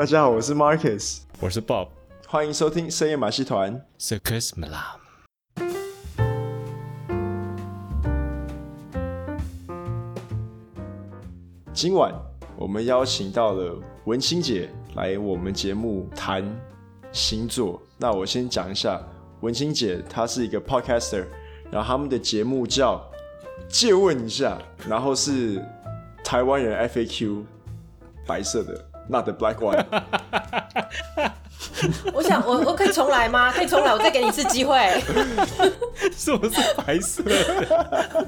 大家好，我是 Marcus，我是 Bob，欢迎收听深夜马戏团 Circus Malam。今晚我们邀请到了文青姐来我们节目谈星座。那我先讲一下，文青姐她是一个 podcaster，然后他们的节目叫借问一下，然后是台湾人 FAQ，白色的。Not the black one。我想，我我可以重来吗？可以重来，我再给你一次机会。是不是白色的？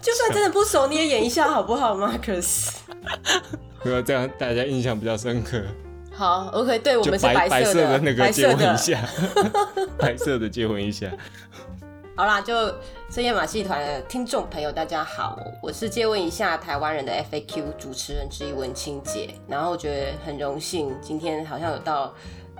就算真的不熟，你也演一下好不好，Marcus？不要这样，大家印象比较深刻。好，OK，对我们是白色的那个结婚一下，白色的结婚一下。好啦，就深夜马戏团的听众朋友，大家好，我是借问一下台湾人的 FAQ 主持人之一文青姐，然后我觉得很荣幸，今天好像有到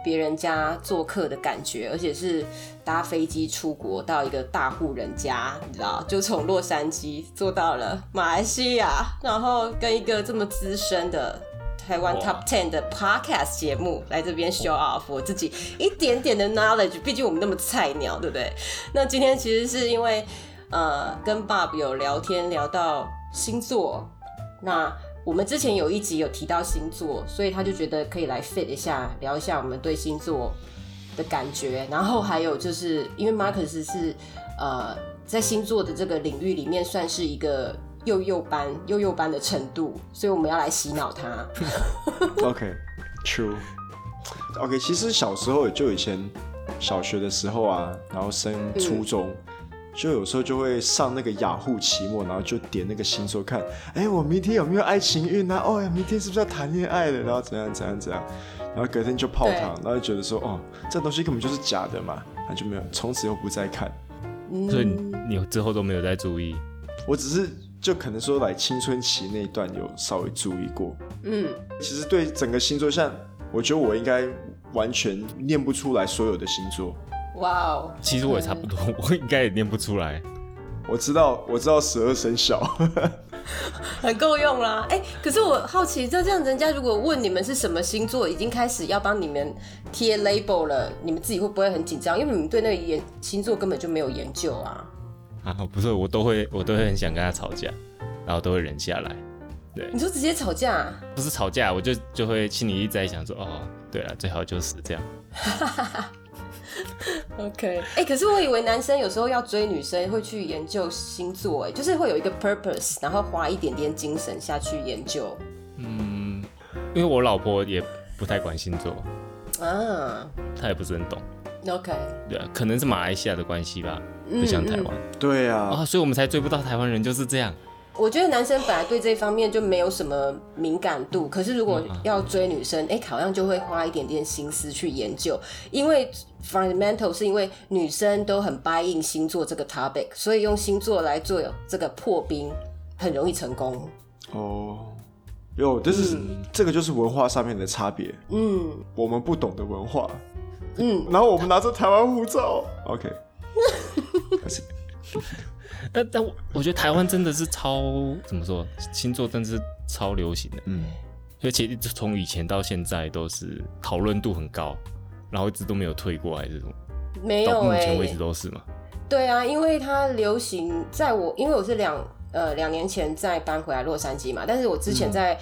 别人家做客的感觉，而且是搭飞机出国到一个大户人家，你知道，就从洛杉矶坐到了马来西亚，然后跟一个这么资深的。台湾 Top Ten 的 Podcast 节目来这边 show off 我自己一点点的 knowledge，毕竟我们那么菜鸟，对不对？那今天其实是因为呃跟 Bob 有聊天聊到星座，那我们之前有一集有提到星座，所以他就觉得可以来 fit 一下聊一下我们对星座的感觉，然后还有就是因为 Marcus 是呃在星座的这个领域里面算是一个。幼幼班，幼幼班的程度，所以我们要来洗脑他。OK，True。OK，其实小时候就以前小学的时候啊，然后升初中，嗯、就有时候就会上那个雅虎期末，然后就点那个星座看，哎、欸，我明天有没有爱情运啊？哦呀，明天是不是要谈恋爱了？然后怎样怎样怎样，然后隔天就泡汤，然后就觉得说，哦，这东西根本就是假的嘛，那就没有，从此又不再看。嗯、所以你之后都没有再注意？我只是。就可能说来青春期那一段有稍微注意过，嗯，其实对整个星座，像我觉得我应该完全念不出来所有的星座。哇哦，其实我也差不多，嗯、我应该也念不出来。我知道，我知道十二生肖，很够用啦。哎、欸，可是我好奇，就这样，人家如果问你们是什么星座，已经开始要帮你们贴 label 了，你们自己会不会很紧张？因为你们对那个研星座根本就没有研究啊。啊，不是，我都会，我都会很想跟他吵架，然后都会忍下来。对，你说直接吵架？不是吵架，我就就会心里一直在想说，哦，对了，最好就是这样。OK，哎、欸，可是我以为男生有时候要追女生会去研究星座，哎，就是会有一个 purpose，然后花一点点精神下去研究。嗯，因为我老婆也不太管星座，啊，她也不是很懂。OK，对啊，可能是马来西亚的关系吧，不像台湾。对啊，啊，所以我们才追不到台湾人，就是这样。我觉得男生本来对这方面就没有什么敏感度，可是如果要追女生，哎、嗯，好像就会花一点点心思去研究，因为 fundamental 是因为女生都很 buy in 星座这个 topic，所以用星座来做这个破冰，很容易成功。哦，有，但是这个就是文化上面的差别。嗯，我们不懂的文化。嗯，然后我们拿着台湾护照，OK。但但我我觉得台湾真的是超怎么说，星座真的是超流行的，嗯，而且从以前到现在都是讨论度很高，然后一直都没有退过来这种，没有、欸，到目前为止都是嘛。对啊，因为它流行，在我因为我是两呃两年前再搬回来洛杉矶嘛，但是我之前在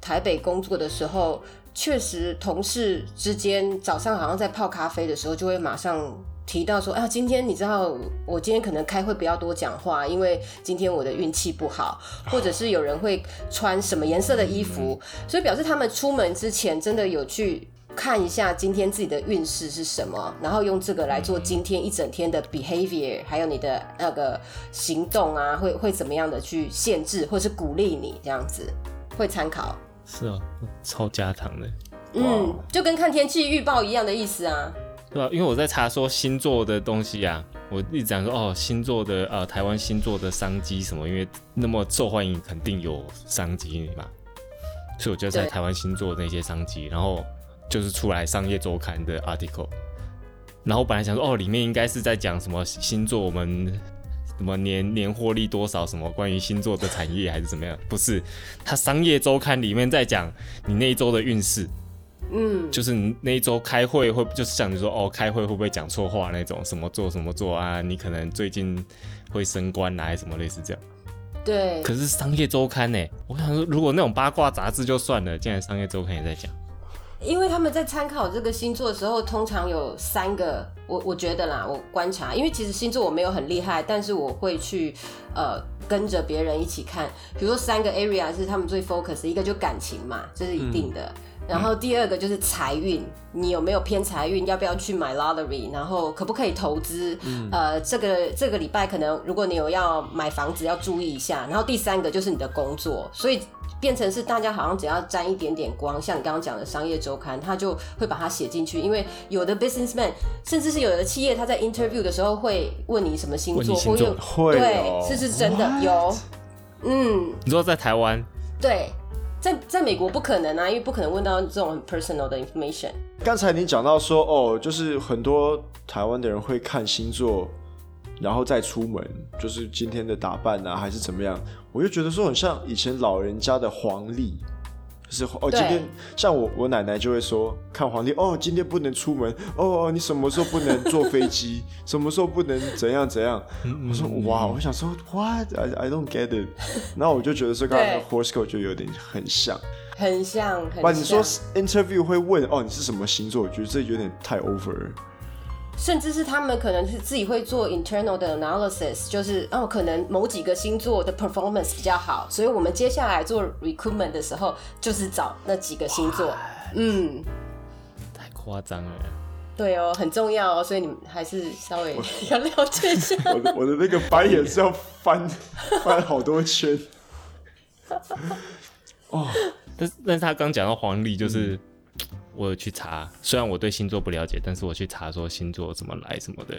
台北工作的时候。嗯确实，同事之间早上好像在泡咖啡的时候，就会马上提到说：“啊，今天你知道，我今天可能开会不要多讲话，因为今天我的运气不好。”或者是有人会穿什么颜色的衣服，所以表示他们出门之前真的有去看一下今天自己的运势是什么，然后用这个来做今天一整天的 behavior，还有你的那个行动啊，会会怎么样的去限制或是鼓励你这样子，会参考。是啊，超加糖的，嗯，就跟看天气预报一样的意思啊。对啊，因为我在查说星座的东西啊，我一直讲说哦，星座的呃，台湾星座的商机什么，因为那么受欢迎，肯定有商机嘛。所以我就在台湾星座的那些商机，然后就是出来商业周刊的 article，然后我本来想说哦，里面应该是在讲什么星座我们。什么年年获利多少？什么关于星座的产业还是怎么样？不是，它商业周刊里面在讲你那一周的运势，嗯，就是你那一周开会会就是像你说哦，开会会不会讲错话那种，什么做什么做啊？你可能最近会升官啊，什么类似这样。对。可是商业周刊呢？我想说，如果那种八卦杂志就算了，竟然商业周刊也在讲。因为他们在参考这个星座的时候，通常有三个，我我觉得啦，我观察，因为其实星座我没有很厉害，但是我会去呃跟着别人一起看，比如说三个 area 是他们最 focus，一个就感情嘛，这是一定的。嗯然后第二个就是财运，你有没有偏财运？要不要去买 lottery？然后可不可以投资？嗯、呃，这个这个礼拜可能如果你有要买房子，要注意一下。然后第三个就是你的工作，所以变成是大家好像只要沾一点点光，像你刚刚讲的商业周刊，他就会把它写进去。因为有的 businessman，甚至是有的企业，他在 interview 的时候会问你什么星座，星座或有对，是是真的?有。嗯，你说在台湾？对。在在美国不可能啊，因为不可能问到这种很 personal 的 information。刚才你讲到说，哦，就是很多台湾的人会看星座，然后再出门，就是今天的打扮啊，还是怎么样，我就觉得说很像以前老人家的黄历。是哦，今天像我我奶奶就会说看皇帝哦，今天不能出门哦，你什么时候不能坐飞机，什么时候不能怎样怎样。我说哇，我想说 what I I don't get it。然后我就觉得说刚刚 horoscope 就有点很像，很像。很像。你说 interview 会问哦，你是什么星座？我觉得这有点太 over。甚至是他们可能是自己会做 internal 的 analysis，就是哦，可能某几个星座的 performance 比较好，所以我们接下来做 recruitment 的时候，就是找那几个星座。嗯，太夸张了。对哦，很重要哦，所以你们还是稍微 要了解一下。我的我的那个白眼是要翻 翻好多圈。哦，但是但是他刚讲到黄历，就是。嗯我有去查，虽然我对星座不了解，但是我去查说星座怎么来什么的，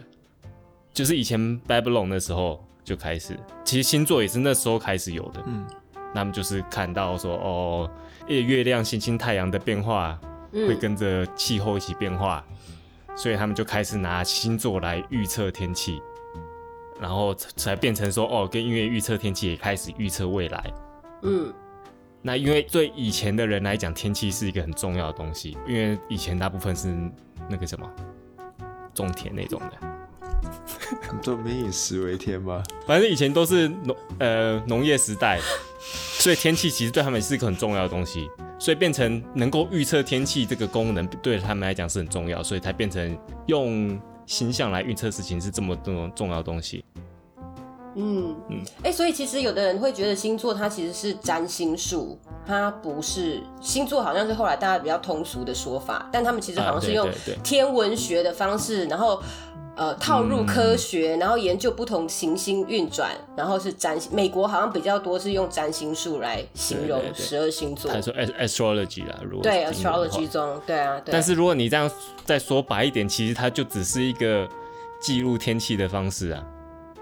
就是以前 Babylon 的时候就开始，其实星座也是那时候开始有的。嗯，那么就是看到说哦，月亮、星星、太阳的变化会跟着气候一起变化，嗯，所以他们就开始拿星座来预测天气，然后才变成说哦，跟音乐预测天气也开始预测未来。嗯。那因为对以前的人来讲，天气是一个很重要的东西，因为以前大部分是那个什么种田那种的，都民以食为天嘛？反正以前都是农呃农业时代，所以天气其实对他们是一个很重要的东西，所以变成能够预测天气这个功能对他们来讲是很重要，所以才变成用星象来预测事情是这么这么重要的东西。嗯。嗯，哎、欸，所以其实有的人会觉得星座它其实是占星术，它不是星座，好像是后来大家比较通俗的说法，但他们其实好像是用天文学的方式，然后呃套入科学，然后研究不同行星运转，然后是占星。美国好像比较多是用占星术来形容十二星座，他说 astrology 啦，如果对 astrology 中，对啊，对。但是如果你这样再说白一点，其实它就只是一个记录天气的方式啊。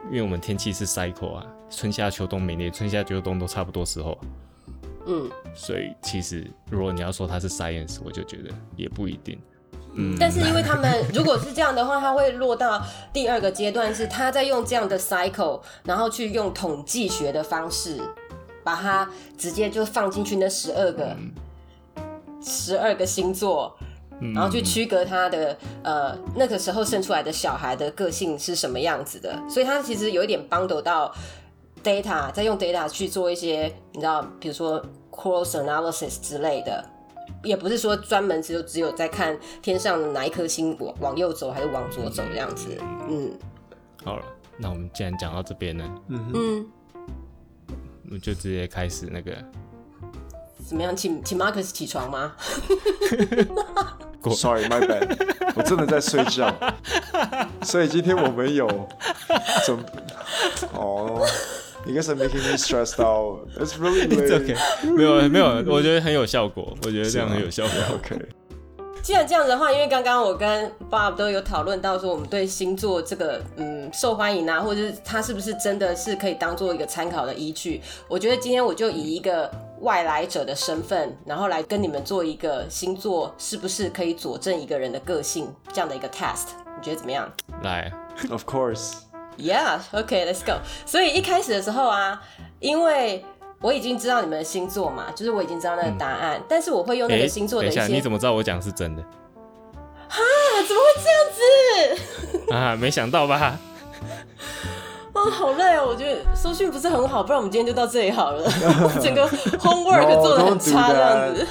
因为我们天气是 cycle 啊，春夏秋冬每年春夏秋冬都差不多时候，嗯，所以其实如果你要说它是 science，我就觉得也不一定，嗯。但是因为他们如果是这样的话，他会落到第二个阶段，是他在用这样的 cycle，然后去用统计学的方式，把它直接就放进去那十二个，十二个星座。然后去区隔他的呃那个时候生出来的小孩的个性是什么样子的，所以他其实有一点 bundle 到 data，再用 data 去做一些你知道，比如说 cross analysis 之类的，也不是说专门只有只有在看天上哪一颗星往往右走还是往左走这样子。嗯，好了，那我们既然讲到这边呢，嗯嗯，我们就直接开始那个。怎么样？请请 Marcus 起床吗？Sorry, my bad，我真的在睡觉。所以今天我没有准哦，You guys are making me stressed out. It's really late. It's okay. 没有没有，我觉得很有效果。我觉得这样很有效果。OK。既然这样子的话，因为刚刚我跟 Bob 都有讨论到说，我们对星座这个嗯受欢迎啊，或者是它是不是真的是可以当做一个参考的依据？我觉得今天我就以一个外来者的身份，然后来跟你们做一个星座是不是可以佐证一个人的个性这样的一个 test，你觉得怎么样？来，Of course，Yeah，OK，Let's go。所以一开始的时候啊，因为我已经知道你们的星座嘛，就是我已经知道那个答案，嗯、但是我会用那个星座的一些。等一下，你怎么知道我讲是真的？哈？怎么会这样子？啊，没想到吧？啊，好累哦！我觉得收讯不是很好，不然我们今天就到这里好了。整个 homework 做的很差，这样子。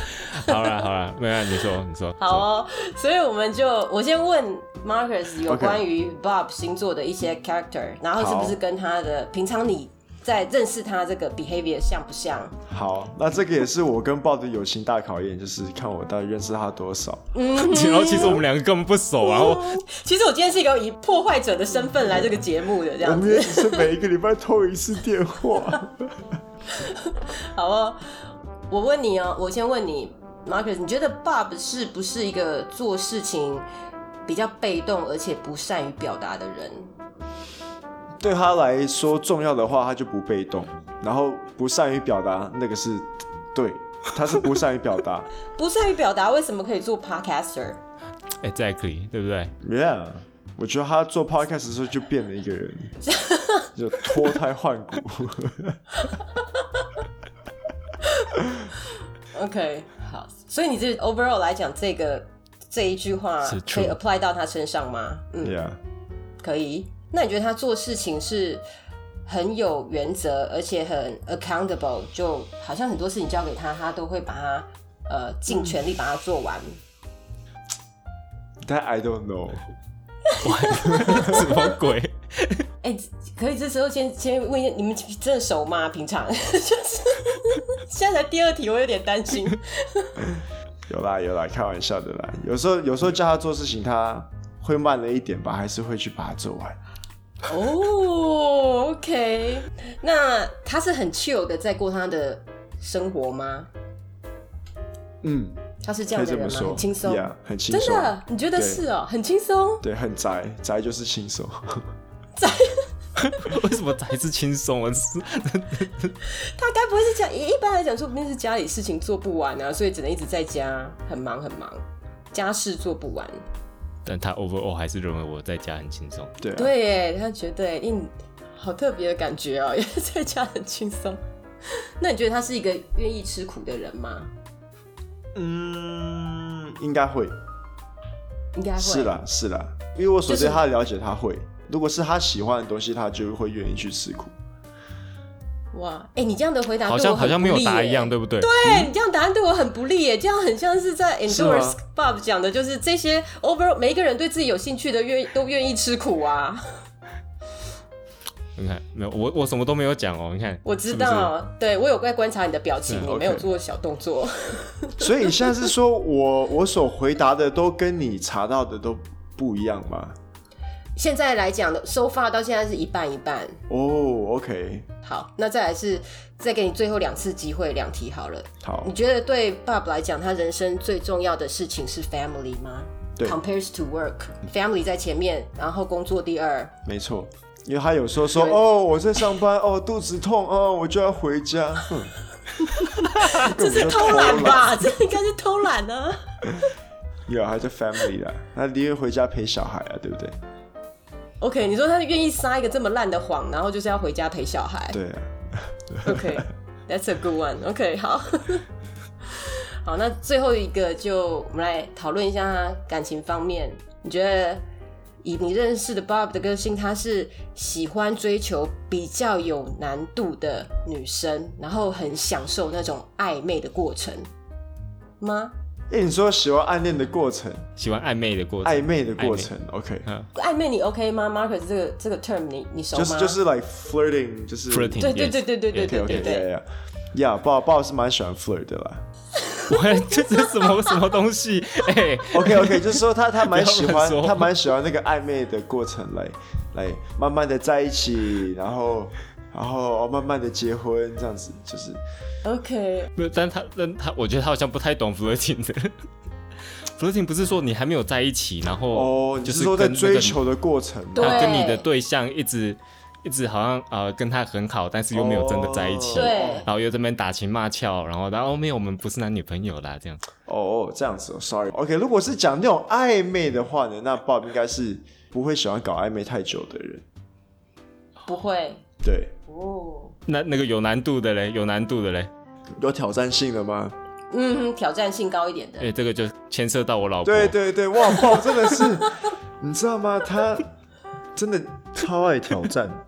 好了好了，没有你说你说。好哦，所以我们就我先问 Marcus 有关于 Bob 星座的一些 character，然后是不是跟他的平常你。在认识他这个 behavior 像不像？好，那这个也是我跟 Bob 的友情大考验，就是看我到底认识他多少。嗯，然后其实我们两个根本不熟，然后其实我今天是一个以破坏者的身份来这个节目的，这样子。我们也只是每一个礼拜通一次电话。好哦，我问你哦，我先问你，Marcus，你觉得 Bob 是不是一个做事情比较被动，而且不善于表达的人？对他来说重要的话，他就不被动，然后不善于表达，那个是对，他是不善于表达，不善于表达，为什么可以做 podcaster？Exactly，对不对？Yeah，我觉得他做 podcast 的时候就变了一个人，就脱胎换骨。OK，好，所以你这 overall 来讲，这个这一句话可以 apply 到他身上吗？嗯，Yeah，可以。那你觉得他做事情是很有原则，而且很 accountable，就好像很多事情交给他，他都会把它呃尽全力把它做完。但 I don't know，什么鬼？哎、欸，可以这时候先先问一下，你们真的熟吗？平常 就是现在才第二题，我有点担心。有啦有啦，开玩笑的啦。有时候有时候叫他做事情，他会慢了一点吧，还是会去把它做完。哦、oh,，OK，那他是很 chill 的在过他的生活吗？嗯，他是这样的人吗？很轻松，yeah, 很轻松。真的，你觉得是哦、喔？很轻松？对，很宅，宅就是轻松。宅？为什么宅是轻松啊？他该不会是家？一般来讲，说不定是家里事情做不完啊，所以只能一直在家，很忙很忙，家事做不完。但他 overall 还是认为我在家很轻松。对、啊，对耶，他觉得，嗯，好特别的感觉哦，因 为在家很轻松。那你觉得他是一个愿意吃苦的人吗？嗯，应该会，应该会。是啦，是啦，因为我所对他的了解，他会。如果是他喜欢的东西，他就会愿意去吃苦。哇，哎、欸，你这样的回答好像好像没有答一样，对不对？对、嗯、你这样答案对我很不利耶，这样很像是在 endorse Bob 讲的，就是这些 over 每一个人对自己有兴趣的愿都愿意吃苦啊。你看，没有我我什么都没有讲哦，你看，我知道，是是对我有在观察你的表情，嗯、你没有做小动作。所以你现在是说我我所回答的都跟你查到的都不一样吗？现在来讲的，so far 到现在是一半一半。哦、oh,，OK。好，那再来是再给你最后两次机会，两题好了。好，你觉得对 Bob 来讲，他人生最重要的事情是 family 吗？对，compares to work，family 在前面，然后工作第二。没错，因为他有时候说，哦，我在上班，哦，肚子痛，哦，我就要回家。这是偷懒吧？这应该是偷懒啊。有，还是 family 啦，那宁愿回家陪小孩啊，对不对？OK，你说他愿意撒一个这么烂的谎，然后就是要回家陪小孩。对啊。OK，That's、okay, a good one。OK，好。好，那最后一个就我们来讨论一下他感情方面。你觉得以你认识的 Bob 的个性，他是喜欢追求比较有难度的女生，然后很享受那种暧昧的过程吗？哎、欸，你说喜欢暗恋的过程，喜欢暧昧的过程，暧昧的过程，OK，暧昧你 OK 吗？Marcus 这个这个 term 你你熟吗？就是就是 like flirting，就是 flirting，对对对对对对对对对，Yeah，爸爸是蛮喜欢 flirt 的啦。我 这是什么什么东西？哎、欸、，OK OK，就是说他他蛮喜欢他蛮喜欢那个暧昧的过程，来来慢慢的在一起，然后然后慢慢的结婚这样子，就是。OK，没有，但他，但他，我觉得他好像不太懂 flirting 的。flirting 不是说你还没有在一起，然后哦，就是说在追求的过程，他跟你的对象一直一直好像呃跟他很好，但是又没有真的在一起，对，然后又这边打情骂俏，然后然后没有，我们不是男女朋友啦，这样。哦，这样子哦，sorry。OK，如果是讲那种暧昧的话呢，那 Bob 应该是不会喜欢搞暧昧太久的人，不会。对，哦，那那个有难度的嘞，有难度的嘞。有挑战性的吗？嗯，挑战性高一点的。哎、欸，这个就牵涉到我老婆。对对对，哇哇，真的是，你知道吗？他真的超爱挑战。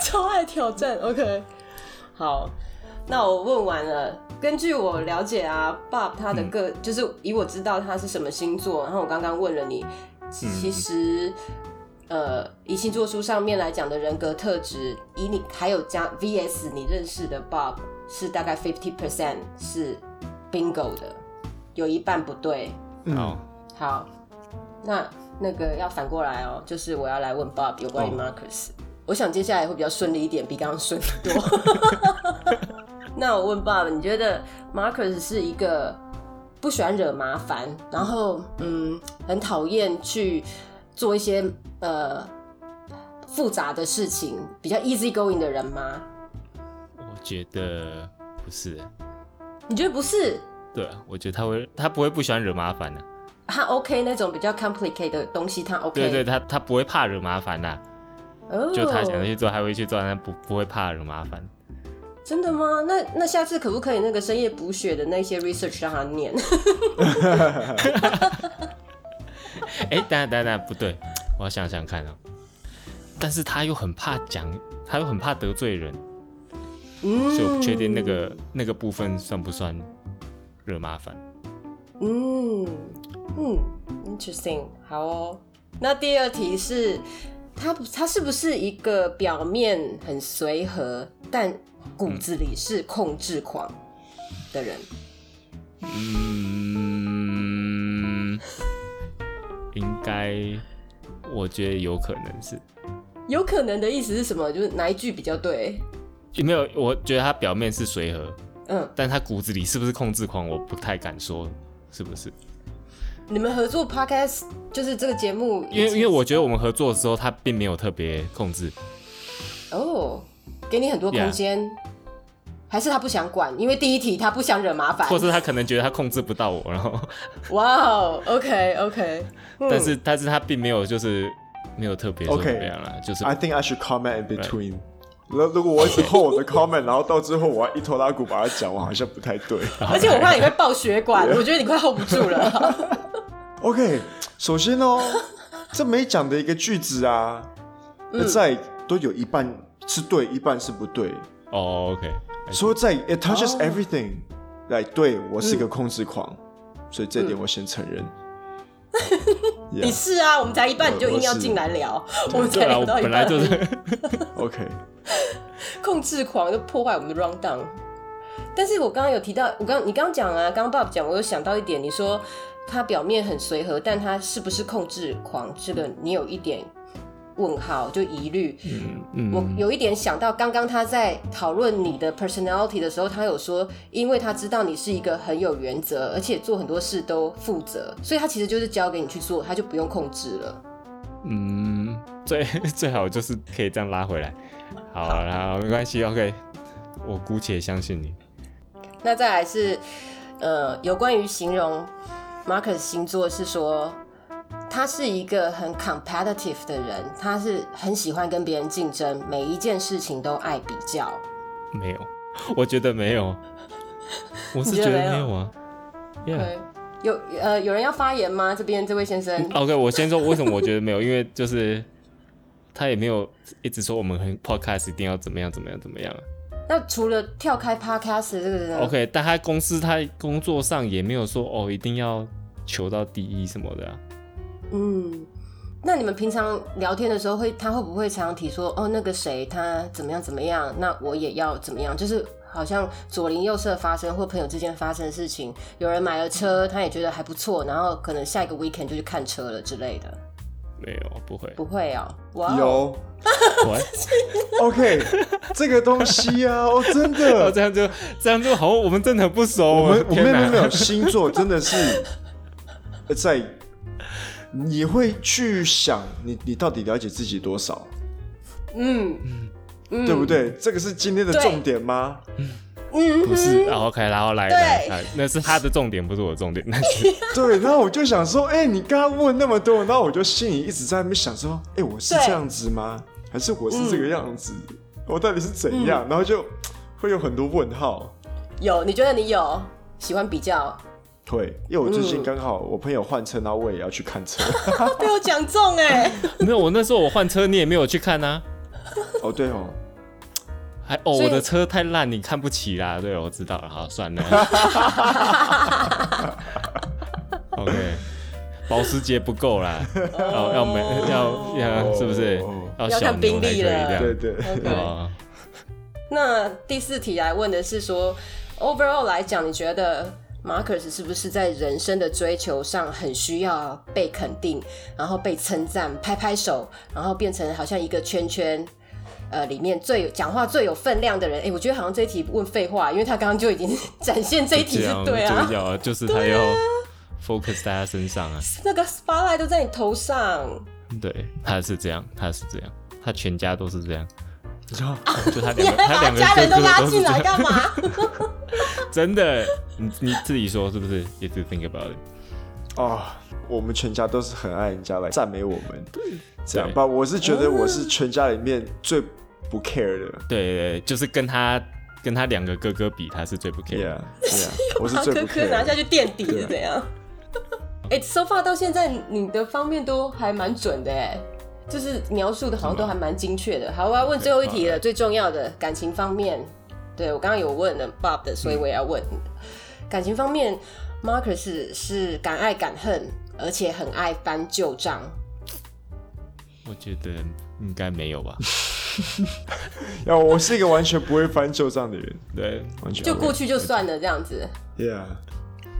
超爱挑战，OK，好，那我问完了。根据我了解啊，Bob 他的个、嗯、就是以我知道他是什么星座，然后我刚刚问了你，其实、嗯、呃，以星座书上面来讲的人格特质，以你还有加 VS 你认识的 Bob 是大概 fifty percent 是 bingo 的，有一半不对。嗯，好，那那个要反过来哦，就是我要来问 Bob 有关于 Marcus。哦我想接下来会比较顺利一点，比刚刚顺得多。那我问 Bob，你觉得 Marcus 是一个不喜欢惹麻烦，然后嗯，很讨厌去做一些呃复杂的事情，比较 easy going 的人吗？我觉得不是。你觉得不是？对，我觉得他会，他不会不喜欢惹麻烦的。他 OK 那种比较 complicated 的东西，他 OK。对对，他他不会怕惹麻烦的。就他想去做，还会去做，但不不会怕惹麻烦。真的吗？那那下次可不可以那个深夜补血的那些 research 让他念？哎、欸，等下等下不对，我要想想看哦。但是他又很怕讲，他又很怕得罪人，嗯，所以我不确定那个那个部分算不算惹麻烦。嗯嗯，interesting，好哦。那第二题是。他不，他是不是一个表面很随和，但骨子里是控制狂的人？嗯，应该，我觉得有可能是。有可能的意思是什么？就是哪一句比较对？有没有，我觉得他表面是随和，嗯，但他骨子里是不是控制狂？我不太敢说，是不是？你们合作 Podcast 就是这个节目，因为因为我觉得我们合作的时候，他并没有特别控制。哦，给你很多空间，yeah. 还是他不想管？因为第一题他不想惹麻烦，或是他可能觉得他控制不到我，然后。哇哦，OK OK，但是但是他并没有就是没有特别怎么样了，okay. 就是 I think I should comment in between。如如果我一直 hold 我的 comment，然后到最后我要一拖拉库把它讲我，好像不太对。而且我怕你会爆血管，我觉得你快 hold 不住了。OK，首先哦，这没讲的一个句子啊，嗯、在都有一半是对，一半是不对。哦、oh,，OK，所以在 it touches everything，来、oh. 对我是一个控制狂，嗯、所以这点我先承认。嗯 yeah. 你是啊，我们才一半你就硬要进来聊，我，我们才聊到一半。本来就是 OK，控制狂就破坏我们的 rundown。但是我刚刚有提到，我刚你刚刚讲啊，刚刚 Bob 讲，我有想到一点，你说。他表面很随和，但他是不是控制狂？这个你有一点问号，就疑虑。嗯嗯。我有一点想到，刚刚他在讨论你的 personality 的时候，他有说，因为他知道你是一个很有原则，而且做很多事都负责，所以他其实就是交给你去做，他就不用控制了。嗯，最最好就是可以这样拉回来。好，好，好，没关系，OK，我姑且相信你。那再来是，呃，有关于形容。Marcus 星座是说，他是一个很 competitive 的人，他是很喜欢跟别人竞争，每一件事情都爱比较。没有，我觉得没有，我是觉得没有啊。有 Yeah. 有呃，有人要发言吗？这边这位先生。OK，我先说为什么我觉得没有，因为就是他也没有一直说我们很 podcast 一定要怎么样怎么样怎么样。那除了跳开 Podcast 这个人，OK，但他公司他工作上也没有说哦，一定要求到第一什么的啊。嗯，那你们平常聊天的时候会，他会不会常常提说哦，那个谁他怎么样怎么样，那我也要怎么样？就是好像左邻右舍发生或朋友之间发生的事情，有人买了车，他也觉得还不错，然后可能下一个 weekend 就去看车了之类的。没有，不会，不会哦。Wow、有，OK，这个东西啊，哦，真的，哦、这样就这样就好，我们真的很不熟。我们我们没有星座，真的是在你会去想你，你你到底了解自己多少？嗯嗯，对不对？这个是今天的重点吗？嗯，不是，然后 OK，然后来对来来，那是他的重点，不是我的重点。那是 对，然后我就想说，哎、你刚刚问那么多，然后我就心里一直在那边想说，哎、我是对这样子吗？还是我是这个样子？嗯我到底是怎样？然后就会有很多问号。有，你觉得你有喜欢比较？对，因为我最近嗯刚好我朋友换车，然后我也要去看车。被我讲中哎，没有，我那时候我换车，你也没有去看啊。哦，对哦，还哦，我的车太烂，你看不起啦。对，我知道了，好，算了。OK，保时捷不够啦，要要没要要是不是哦？要看要小牛才可以宾利了对对，OK 哦那第四题来问的是说，overall 来讲，你觉得 Marcus 是不是在人生的追求上很需要被肯定，然后被称赞、拍拍手，然后变成好像一个圈圈，呃，里面最有讲话最有分量的人？哎、我觉得好像这一题问废话，因为他刚刚就已经展现这一题是 对啊就，要就是他要 focus 在他身上啊。那个 spotlight 都在你头上，对，他是这样，他是这样，他全家都是这样。啊 就他你两个，他还把两个家人都哥哥都是拉进来这样干嘛？真的，你你自己说是不是？If you think about it，哦，我们全家都是很爱人家来赞美我们，这样对吧？我是觉得我是全家里面最不 care 的。对对对，就是跟他跟他两个哥哥比，他是最不 care 的。Yeah, yeah，我是把最不 care。拿下去垫底对是怎样？哎、s o far 到现在你的方面都还蛮准的哎，就是描述的好像都还蛮精确的。好，我要问最后一题了，最重要的感情方面，对我刚刚有问了 Bob 的，所以我也要问、感情方面，Marcus 是敢爱敢恨，而且很爱翻旧账。我觉得应该没有吧？要我是一个完全不会翻旧账的人，对，完全就过去就算了这样子。Yeah，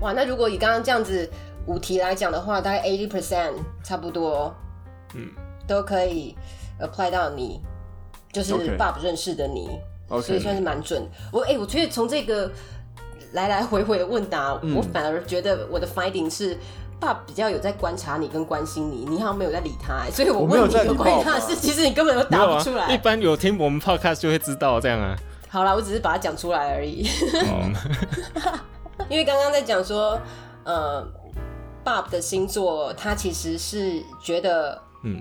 哇，那如果以刚刚这样子五题来讲的话，大概 eighty percent 差不多，嗯，都可以 apply 到你，就是 OK Bob 认识的你所以算是蛮准。我哎、我觉得从这个来来回回的问答，嗯我反而觉得我的 finding 是 Bob 比较有在观察你跟关心你，你好像没有在理他、欸，所以我问你有关于他的事，其实你根本都答不出来。一般有听我们 podcast 就会知道这样啊。好啦，我只是把它讲出来而已。嗯，因为刚刚在讲说，呃，Bob 的星座，他其实是觉得，嗯，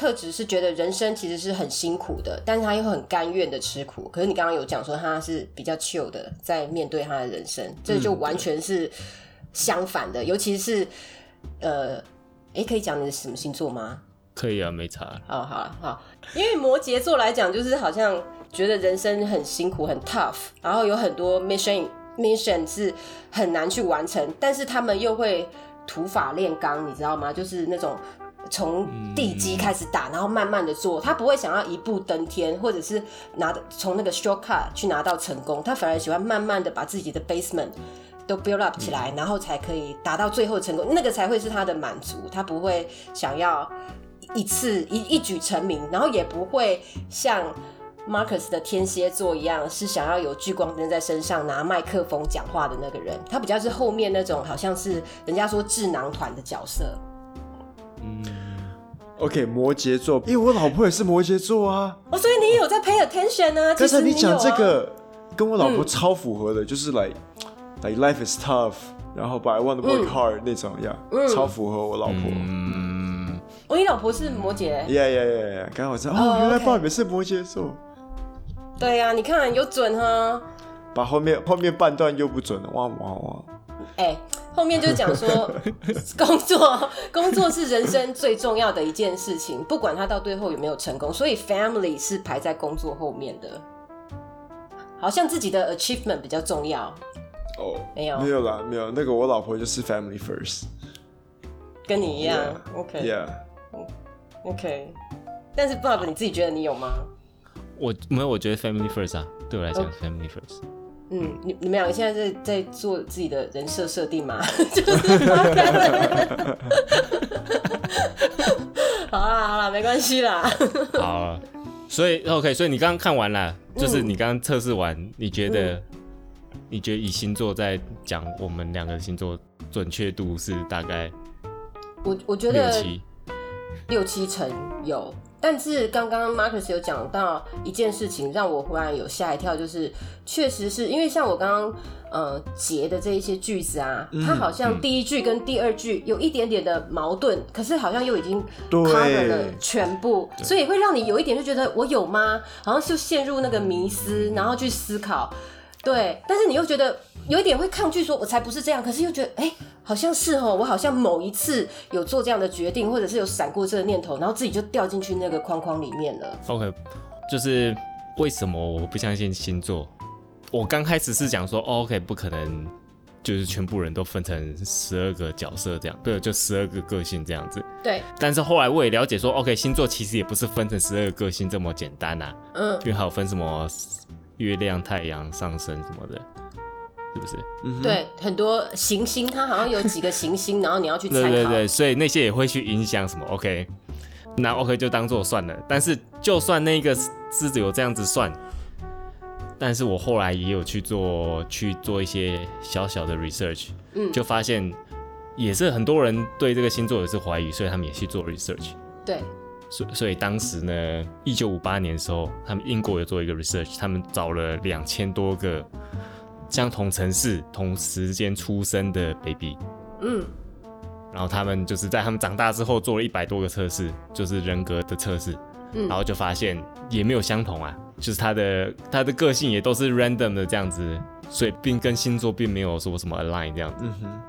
特质是觉得人生其实是很辛苦的，但是他又很甘愿的吃苦。可是你刚刚有讲说他是比较 chill 的，在面对他的人生，这就完全是相反的。尤其是，呃，哎，可以讲你的什么星座吗？可以啊，没差。哦，好了，好，因为摩羯座来讲，就是好像觉得人生很辛苦、很 tough，然后有很多 mission mission 是很难去完成，但是他们又会土法炼钢，你知道吗？就是那种从地基开始打，然后慢慢的做，他不会想要一步登天，或者是拿从那个 shortcut 去拿到成功，他反而喜欢慢慢的把自己的 basement 都 build up 起来，然后才可以达到最后成功，那个才会是他的满足，他不会想要。一次一一举成名，然后也不会像 Marcus 的天蝎座一样，是想要有聚光灯在身上拿麦克风讲话的那个人。他比较是后面那种，好像是人家说智囊团的角色。嗯，OK，摩羯座，因为我老婆也是摩羯座啊。哦，所以你有在 pay attention 啊。刚才你讲这个跟我老婆超符合的，就是 like like life is tough，然后 but I want to work hard 那种呀，超符合我老婆。嗯，哦，你老婆是摩羯。Yeah yeah yeah yeah，刚刚我知道哦哦，原来爸也是摩羯座，对呀、啊，你看有准哈。把后面后面半段又不准了，哇哇哇！哎、后面就讲说，工作工作是人生最重要的一件事情，不管他到最后有没有成功，所以 family 是排在工作后面的。好像自己的 achievement 比较重要，哦，没有没有啦，没有那个我老婆就是 family first。跟你一样。Yeah, OK Yeah，OK，但是 Bob 你自己觉得你有吗？我没有，我觉得 family first 啊，对我来讲 family first。嗯，你你们两个现在在在做自己的人设设定吗？就是 好啦好啦，没关系啦。好啊，所以 OK，所以你刚刚看完了，就是你刚刚测试完，你觉得，你觉得以星座在讲我们两个星座准确度是大概我我觉得六七？六七成有，但是刚刚 Marcus 有讲到一件事情，让我忽然有吓一跳，就是确实是因为像我刚刚呃截的这一些句子啊，嗯、它好像第一句跟第二句有一点点的矛盾，可是好像又已经 cover 了全部，所以会让你有一点就觉得我有吗？好像就陷入那个迷思，然后去思考。对，但是你又觉得有一点会抗拒，说我才不是这样，可是又觉得哎、欸，好像是哦，我好像某一次有做这样的决定，或者是有闪过这个念头，然后自己就掉进去那个框框里面了。OK，就是为什么我不相信星座？我刚开始是讲说、哦、OK，不可能，就是全部人都分成十二个角色这样，对，就十二个个性这样子。对。但是后来我也了解说，OK，星座其实也不是分成十二个个性这么简单啊。嗯。因为还有分什么？月亮、太阳、上升什么的，是不是？嗯，对，很多行星，它好像有几个行星，然后你要去 参考。对对对，所以那些也会去影响什么？OK，那 OK 就当做算了。但是就算那个狮子有这样子算，但是我后来也有去做去做一些小小的 research，嗯，就发现也是很多人对这个星座也是怀疑，所以他们也去做 research。对。所所以当时呢，一九五八年的时候，他们英国有做一个 research，他们找了两千多个相同城市、同时间出生的 baby，嗯，然后他们就是在他们长大之后做了一百多个测试，就是人格的测试，嗯，然后就发现也没有相同啊，就是他的他的个性也都是 random 的这样子，所以并跟星座并没有说什么 align 这样子。嗯哼。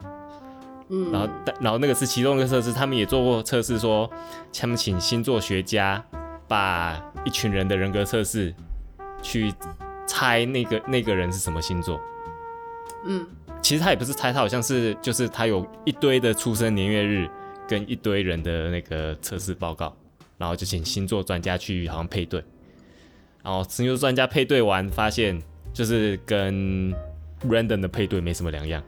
嗯，然后但，然后那个是其中一个测试，他们也做过测试说，说他们请星座学家把一群人的人格测试去猜那个那个人是什么星座。嗯，其实他也不是猜，他好像是就是他有一堆的出生年月日跟一堆人的那个测试报告，然后就请星座专家去好像配对，然后星座专家配对完发现就是跟 random 的配对没什么两样。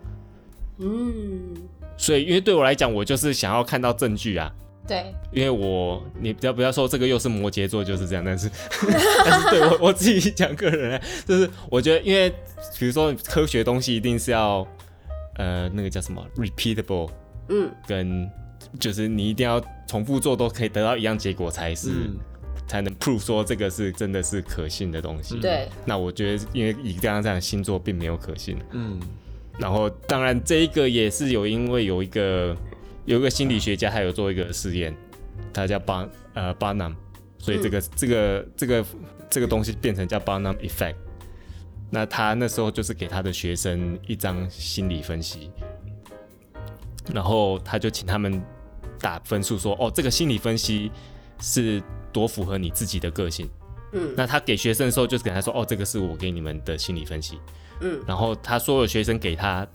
嗯。所以，因为对我来讲，我就是想要看到证据啊。对。因为我，你不要不要说这个又是摩羯座就是这样，但是，但是对我我自己讲个人，就是我觉得，因为比如说科学东西一定是要，呃，那个叫什么 repeatable，嗯，跟就是你一定要重复做都可以得到一样结果才是，嗯、才能 prove 说这个是真的是可信的东西。对。那我觉得，因为以刚刚这样星座并没有可信。嗯。然后，当然，这一个也是有，因为有一个有一个心理学家，他有做一个实验，他叫巴呃巴南，所以这个、嗯、这个这个这个东西变成叫巴南 effect。那他那时候就是给他的学生一张心理分析，然后他就请他们打分数，说哦，这个心理分析是多符合你自己的个性。嗯，那他给学生的时候，就是给他说，哦，这个是我给你们的心理分析。嗯，然后他所有学生给他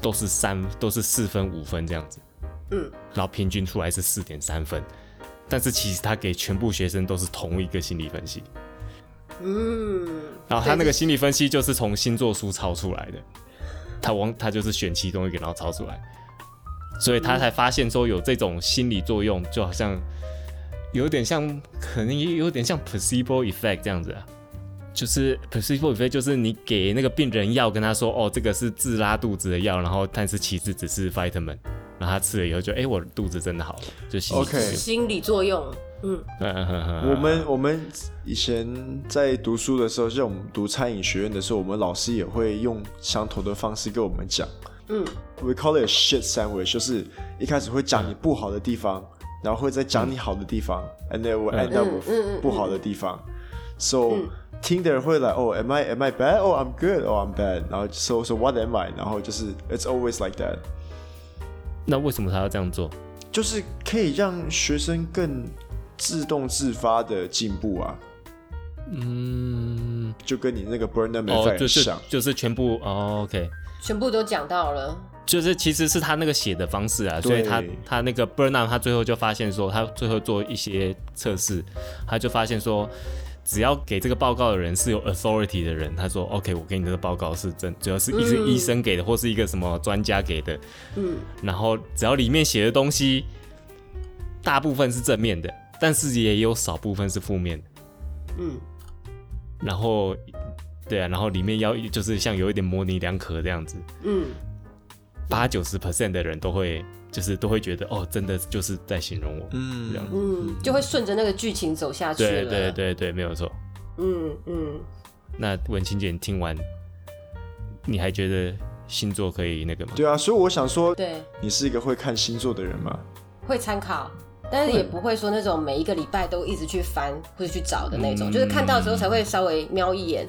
都是三，都是四分五分这样子，嗯，然后平均出来是四点三分，但是其实他给全部学生都是同一个心理分析，嗯，然后他那个心理分析就是从星座书抄出来的，他往他就是选其中一个然后抄出来，所以他才发现说有这种心理作用，就好像有点像，可能也有点像 placebo effect 这样子啊。就是 placebo effect，就是你给那个病人药，跟他说哦，这个是治拉肚子的药，然后但是其实只是 vitamin，然后他吃了以后就哎，我的肚子真的好了，就心理 OK 心理作用，嗯，我们我们以前在读书的时候，像我们读餐饮学院的时候，我们老师也会用相同的方式跟我们讲，嗯，we call it a shit sandwich，就是一开始会讲你不好的地方，然后会再讲你好的地方，嗯，and then we end up with 不好的地方，嗯，so。嗯听的人会来哦，Am I Am I bad? Oh, I'm good. Oh, I'm bad. 然后 So So What am I? 然后就是 It's always like that. 那为什么他要这样做？就是可以让学生更自动自发的进步啊。嗯，就跟你那个 Burnham Effect 很像，就是就是全部哦，OK，全部都讲到了。就是其实是他那个写的方式啊，所以他他那个 Burnham 他最后就发现说，他最后做一些测试，他就发现说。只要给这个报告的人是有 authority 的人，他说 OK，我给你这个报告是真，主要是一个医生给的，或是一个什么专家给的，嗯，然后只要里面写的东西大部分是正面的，但是也有少部分是负面的，嗯，然后对啊，然后里面要就是像有一点模棱两可这样子，嗯，八九十 percent 的人都会，就是都会觉得哦，真的就是在形容我，嗯，这样，嗯，就会顺着那个剧情走下去了。对对对对，没有错。嗯嗯。那文清姐，你听完，你还觉得星座可以那个吗？对啊，所以我想说，对，你是一个会看星座的人吗？会参考，但是也不会说那种每一个礼拜都一直去翻或者去找的那种，嗯、就是看到之后才会稍微瞄一眼。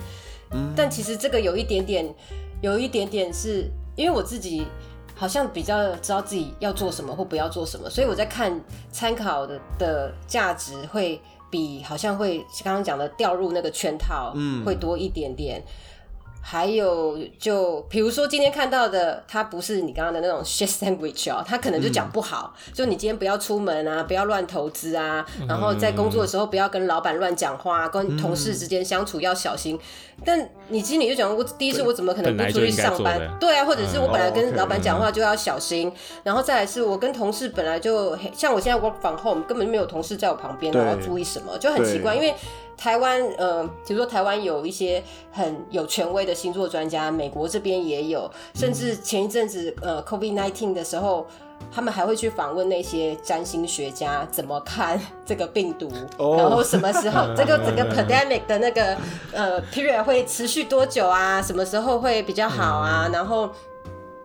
嗯，但其实这个有一点点，有一点点是因为我自己好像比较知道自己要做什么或不要做什么，所以我在看参考的的价值会。比好像会刚刚讲的掉入那个圈套，嗯，会多一点点。嗯、还有就比如说今天看到的，它不是你刚刚的那种 shit sandwich 哦，它可能就讲不好，嗯、就你今天不要出门啊，不要乱投资啊，嗯、然后在工作的时候不要跟老板乱讲话，跟同事之间相处要小心。但你心里就讲，我第一次我怎么可能不出去上班？对啊，或者是我本来跟老板讲话就要小心，嗯、然后再来是我跟同事本来就像我现在 work from home，根本就没有同事在我旁边，我要注意什么，就很奇怪。因为台湾，呃，比如说台湾有一些很有权威的星座专家，美国这边也有，甚至前一阵子呃 COVID nineteen 的时候。他们还会去访问那些占星学家，怎么看这个病毒，oh. 然后什么时候这个 整个 pandemic 的那个呃 period 会持续多久啊？什么时候会比较好啊？然后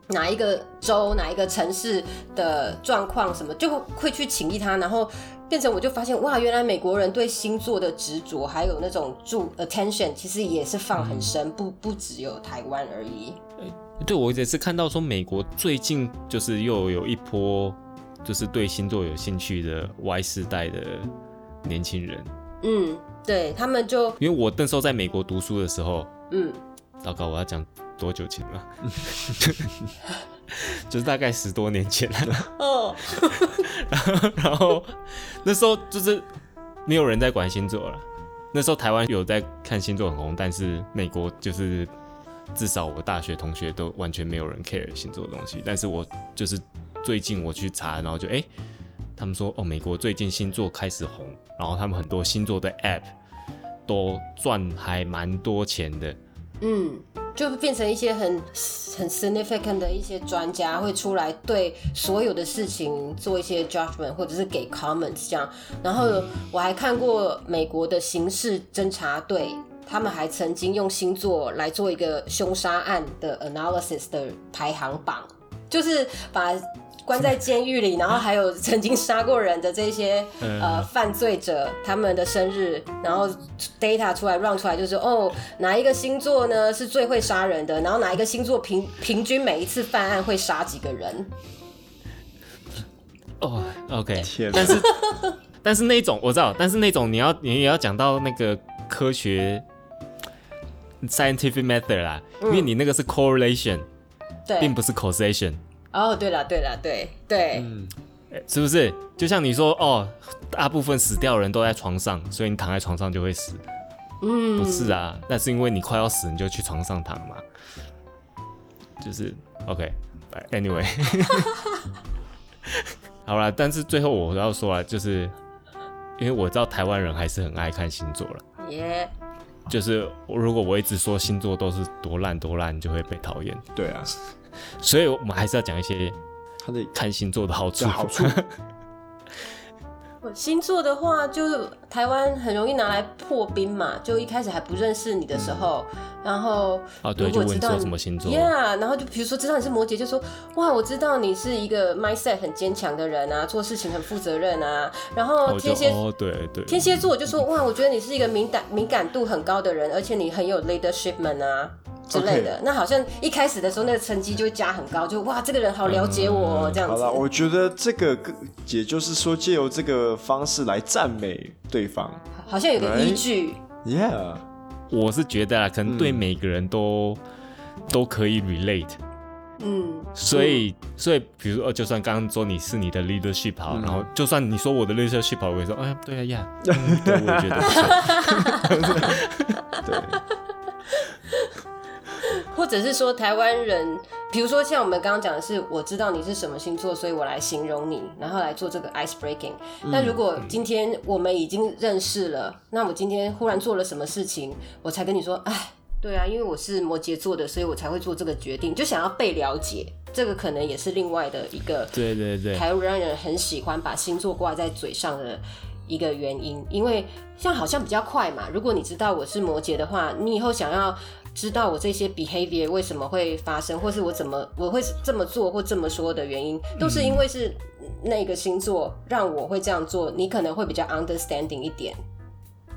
哪一个州、哪一个城市的状况什么，就会去请益他，然后变成我就发现哇，原来美国人对星座的执着，还有那种注 attention，其实也是放很深，不不只有台湾而已。对，我也是看到说，美国最近就是又有一波，就是对星座有兴趣的 Y 世代的年轻人。嗯，对他们就因为我那时候在美国读书的时候，嗯，糟糕，我要讲多久前了？就是大概十多年前了。哦，然后 然后那时候就是没有人在管星座了。那时候台湾有在看星座很红，但是美国就是。至少我大学同学都完全没有人 care 星座的东西，但是我就是最近我去查，然后就哎、欸，他们说哦，美国最近星座开始红，然后他们很多星座的 app 都赚还蛮多钱的。嗯，就变成一些很很 significant 的一些专家会出来对所有的事情做一些 judgment，或者是给 comments 这样。然后我还看过美国的刑事侦查队。他们还曾经用星座来做一个凶杀案的 analysis 的排行榜，就是把关在监狱里，然后还有 曾经杀过人的这些呃犯罪者，他们的生日，然后 data 出来 run 出来，就是哦，哪一个星座呢是最会杀人的，然后哪一个星座平平均每一次犯案会杀几个人？哦，OK，但是但是那种我知道，但是那种你要你也要讲到那个科学。Scientific method 啦，因为你那个是 correlation，对，并不是 causation。哦，对了，对了，对对，嗯，是不是？就像你说，哦，大部分死掉的人都在床上，所以你躺在床上就会死。嗯，不是啊，那是因为你快要死，你就去床上躺嘛。就是 OK，Anyway，好了，但是最后我要说啊，就是因为我知道台湾人还是很爱看星座了。耶。就是如果我一直说星座都是多烂多烂，就会被讨厌。对啊，所以我们还是要讲一些他的看星座的好处。好处。星座的话，就台湾很容易拿来破冰嘛。就一开始还不认识你的时候，嗯、然后啊，对，就问说什么星座，Yeah，然后就比如说知道你是摩羯，就说哇，我知道你是一个 mindset 很坚强的人啊，做事情很负责任啊。然后天蝎，哦，对对，天蝎座就说哇，我觉得你是一个敏感敏感度很高的人，而且你很有 leadership 啊。之类的，Okay. 那好像一开始的时候，那个成绩就会加很高，就哇，这个人好了解我、嗯、这样子。好了，我觉得这个，也就是说，借由这个方式来赞美对方，好像有个依据。Right? Yeah，我是觉得啊，可能对每个人都、嗯、都可以 relate。嗯，所以，所以，比如说，就算刚刚说你是你的 leadership 好，嗯、然后就算你说我的 leadership 好，我也说，哎呀，对啊，呀、yeah, 嗯，对，我也觉得不错。对。或者是说台湾人，比如说像我们刚刚讲的是，我知道你是什么星座，所以我来形容你，然后来做这个 ice breaking。那、嗯、如果今天我们已经认识了，那我今天忽然做了什么事情，我才跟你说，哎，对啊，因为我是摩羯座的，所以我才会做这个决定，就想要被了解。这个可能也是另外的一个，对对对，台湾人很喜欢把星座挂在嘴上的一个原因，因为像好像比较快嘛。如果你知道我是摩羯的话，你以后想要知道我这些 behavior 为什么会发生，或是我怎么我会这么做或这么说的原因，都是因为是那个星座让我会这样做，你可能会比较 understanding 一点。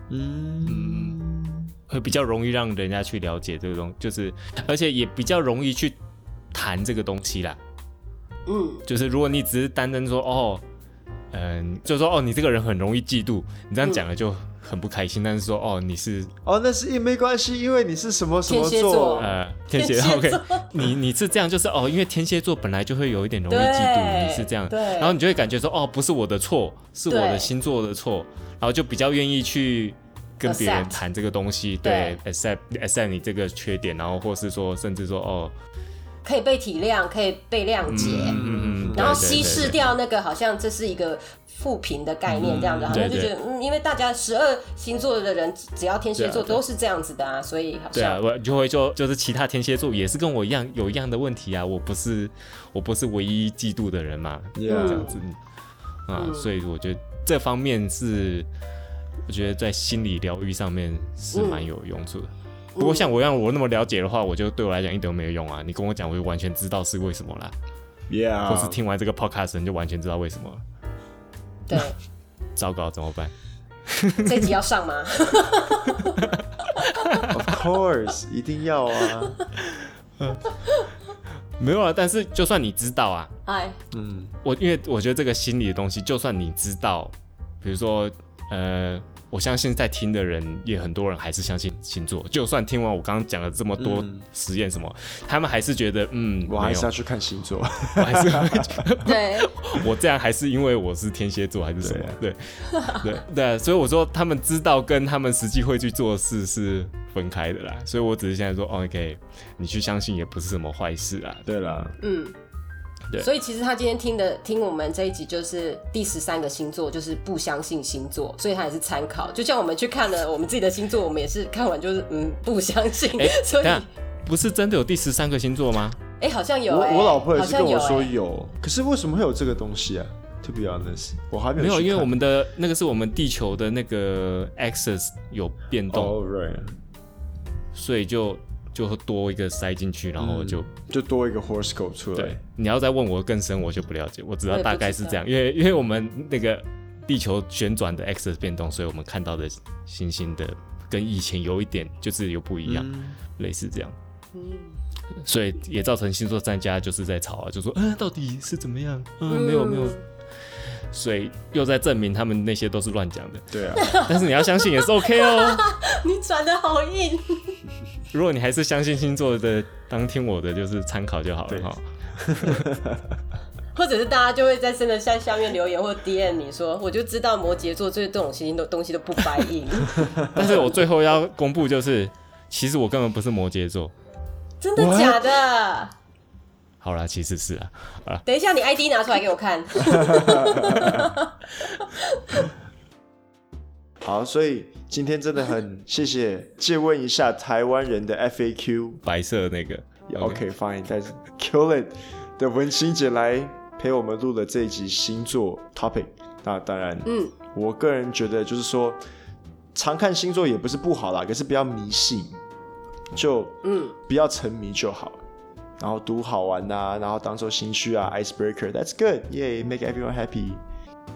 嗯，会比较容易让人家去了解这个东西，就是而且也比较容易去谈这个东西啦。嗯，就是如果你只是单单说哦，嗯，就说哦，你这个人很容易嫉妒，你这样讲了就很不开心。嗯、但是说哦，你是哦，那是也没关系，因为你是什么什么座？呃，天蝎座。OK，你你是这样，就是哦，因为天蝎座本来就会有一点容易嫉妒，你是这样，对，然后你就会感觉说哦，不是我的错，是我的星座的错，然后就比较愿意去。跟别人谈这个东西，对，accept accept 你这个缺点，然后或是说，甚至说，哦，可以被体谅，可以被谅解，嗯嗯，然后稀释掉那个好像这是一个负评的概念，这样子，好像就觉得，嗯，因为大家十二星座的人，只要天蝎座都是这样子的啊，所以好像，对啊，我就会说，就是其他天蝎座也是跟我一样有一样的问题啊，我不是我不是唯一嫉妒的人嘛，这样子，啊，所以我觉得这方面是。我觉得在心理疗愈上面是蛮有用处的。嗯、不过像我一样，我那么了解的话，我就对我来讲一点都没有用啊。你跟我讲，我就完全知道是为什么啦。Yeah。或是听完这个 podcast，你就完全知道为什么。对。糟糕，怎么办？这集要上吗？Of course，一定要啊。没有啊，但是就算你知道啊，哎，嗯，我因为我觉得这个心理的东西，就算你知道，比如说。呃，我相信在听的人也很多人还是相信星座，就算听完我刚刚讲了这么多实验什么，嗯、他们还是觉得，嗯，我还是要去看星座，我还是会觉得对，我这样还是因为我是天蝎座还是什么？对对对，所以我说他们知道跟他们实际会去做事是分开的啦，所以我只是现在说，OK，你去相信也不是什么坏事啊，对啦，嗯。对所以其实他今天听的听我们这一集就是第十三个星座，就是不相信星座，所以他也是参考。就像我们去看了我们自己的星座，我们也是看完就是嗯不相信。欸、所以不是真的有第十三个星座吗？哎、欸，好像有、欸。我我老婆也是跟我说有，有欸、可是为什么会有这个东西啊？To be honest，我还没有。没有，因为我们的那个是我们地球的那个 axis 有变动，oh, right. 所以就。就会多一个塞进去，然后就、嗯、就多一个 horoscope 出来。对，你要再问我更深，我就不了解。我知道大概是这样，因为因为我们那个地球旋转的 axis 变动，所以我们看到的星星的跟以前有一点就是有不一样，嗯、类似这样。嗯，所以也造成星座专家就是在吵啊，就说嗯、呃，到底是怎么样？嗯，没有没有。所以又在证明他们那些都是乱讲的。对啊，但是你要相信也是 OK 哦。你转的好硬。如果你还是相信星座的，当听我的就是参考就好了哈。或者是大家就会在真的在下面留言或 DM 你说，我就知道摩羯座这这种星星的东西都不白硬。但是我最后要公布就是，其实我根本不是摩羯座。真的假的？好啦，其实是啊。啊，等一下，你 ID 拿出来给我看。好，所以今天真的很 谢谢。借问一下台湾人的 FAQ，白色那个。OK fine，但是 Kill It 的文清姐来陪我们录了这一集星座 topic。那当然，嗯，我个人觉得就是说，常看星座也不是不好啦，可是不要迷信，就嗯，不要沉迷就好。然后读好玩呐、啊，然后当做兴趣啊，icebreaker，that's good，yeah，make everyone happy。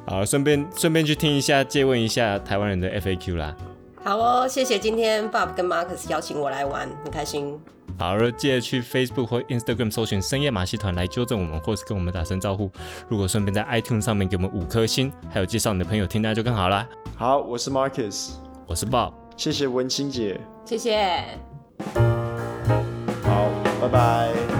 好，顺便顺便去听一下，借问一下台湾人的 FAQ 啦。好哦，谢谢今天 Bob 跟 Marcus 邀请我来玩，很开心。好，记得去 Facebook 或 Instagram 搜寻深夜马戏团来纠正我们，或是跟我们打声招呼。如果顺便在 iTunes 上面给我们五颗星，还有介绍你的朋友听，那就更好啦。好，我是 Marcus，我是 Bob，谢谢文清姐，谢谢。好，拜拜。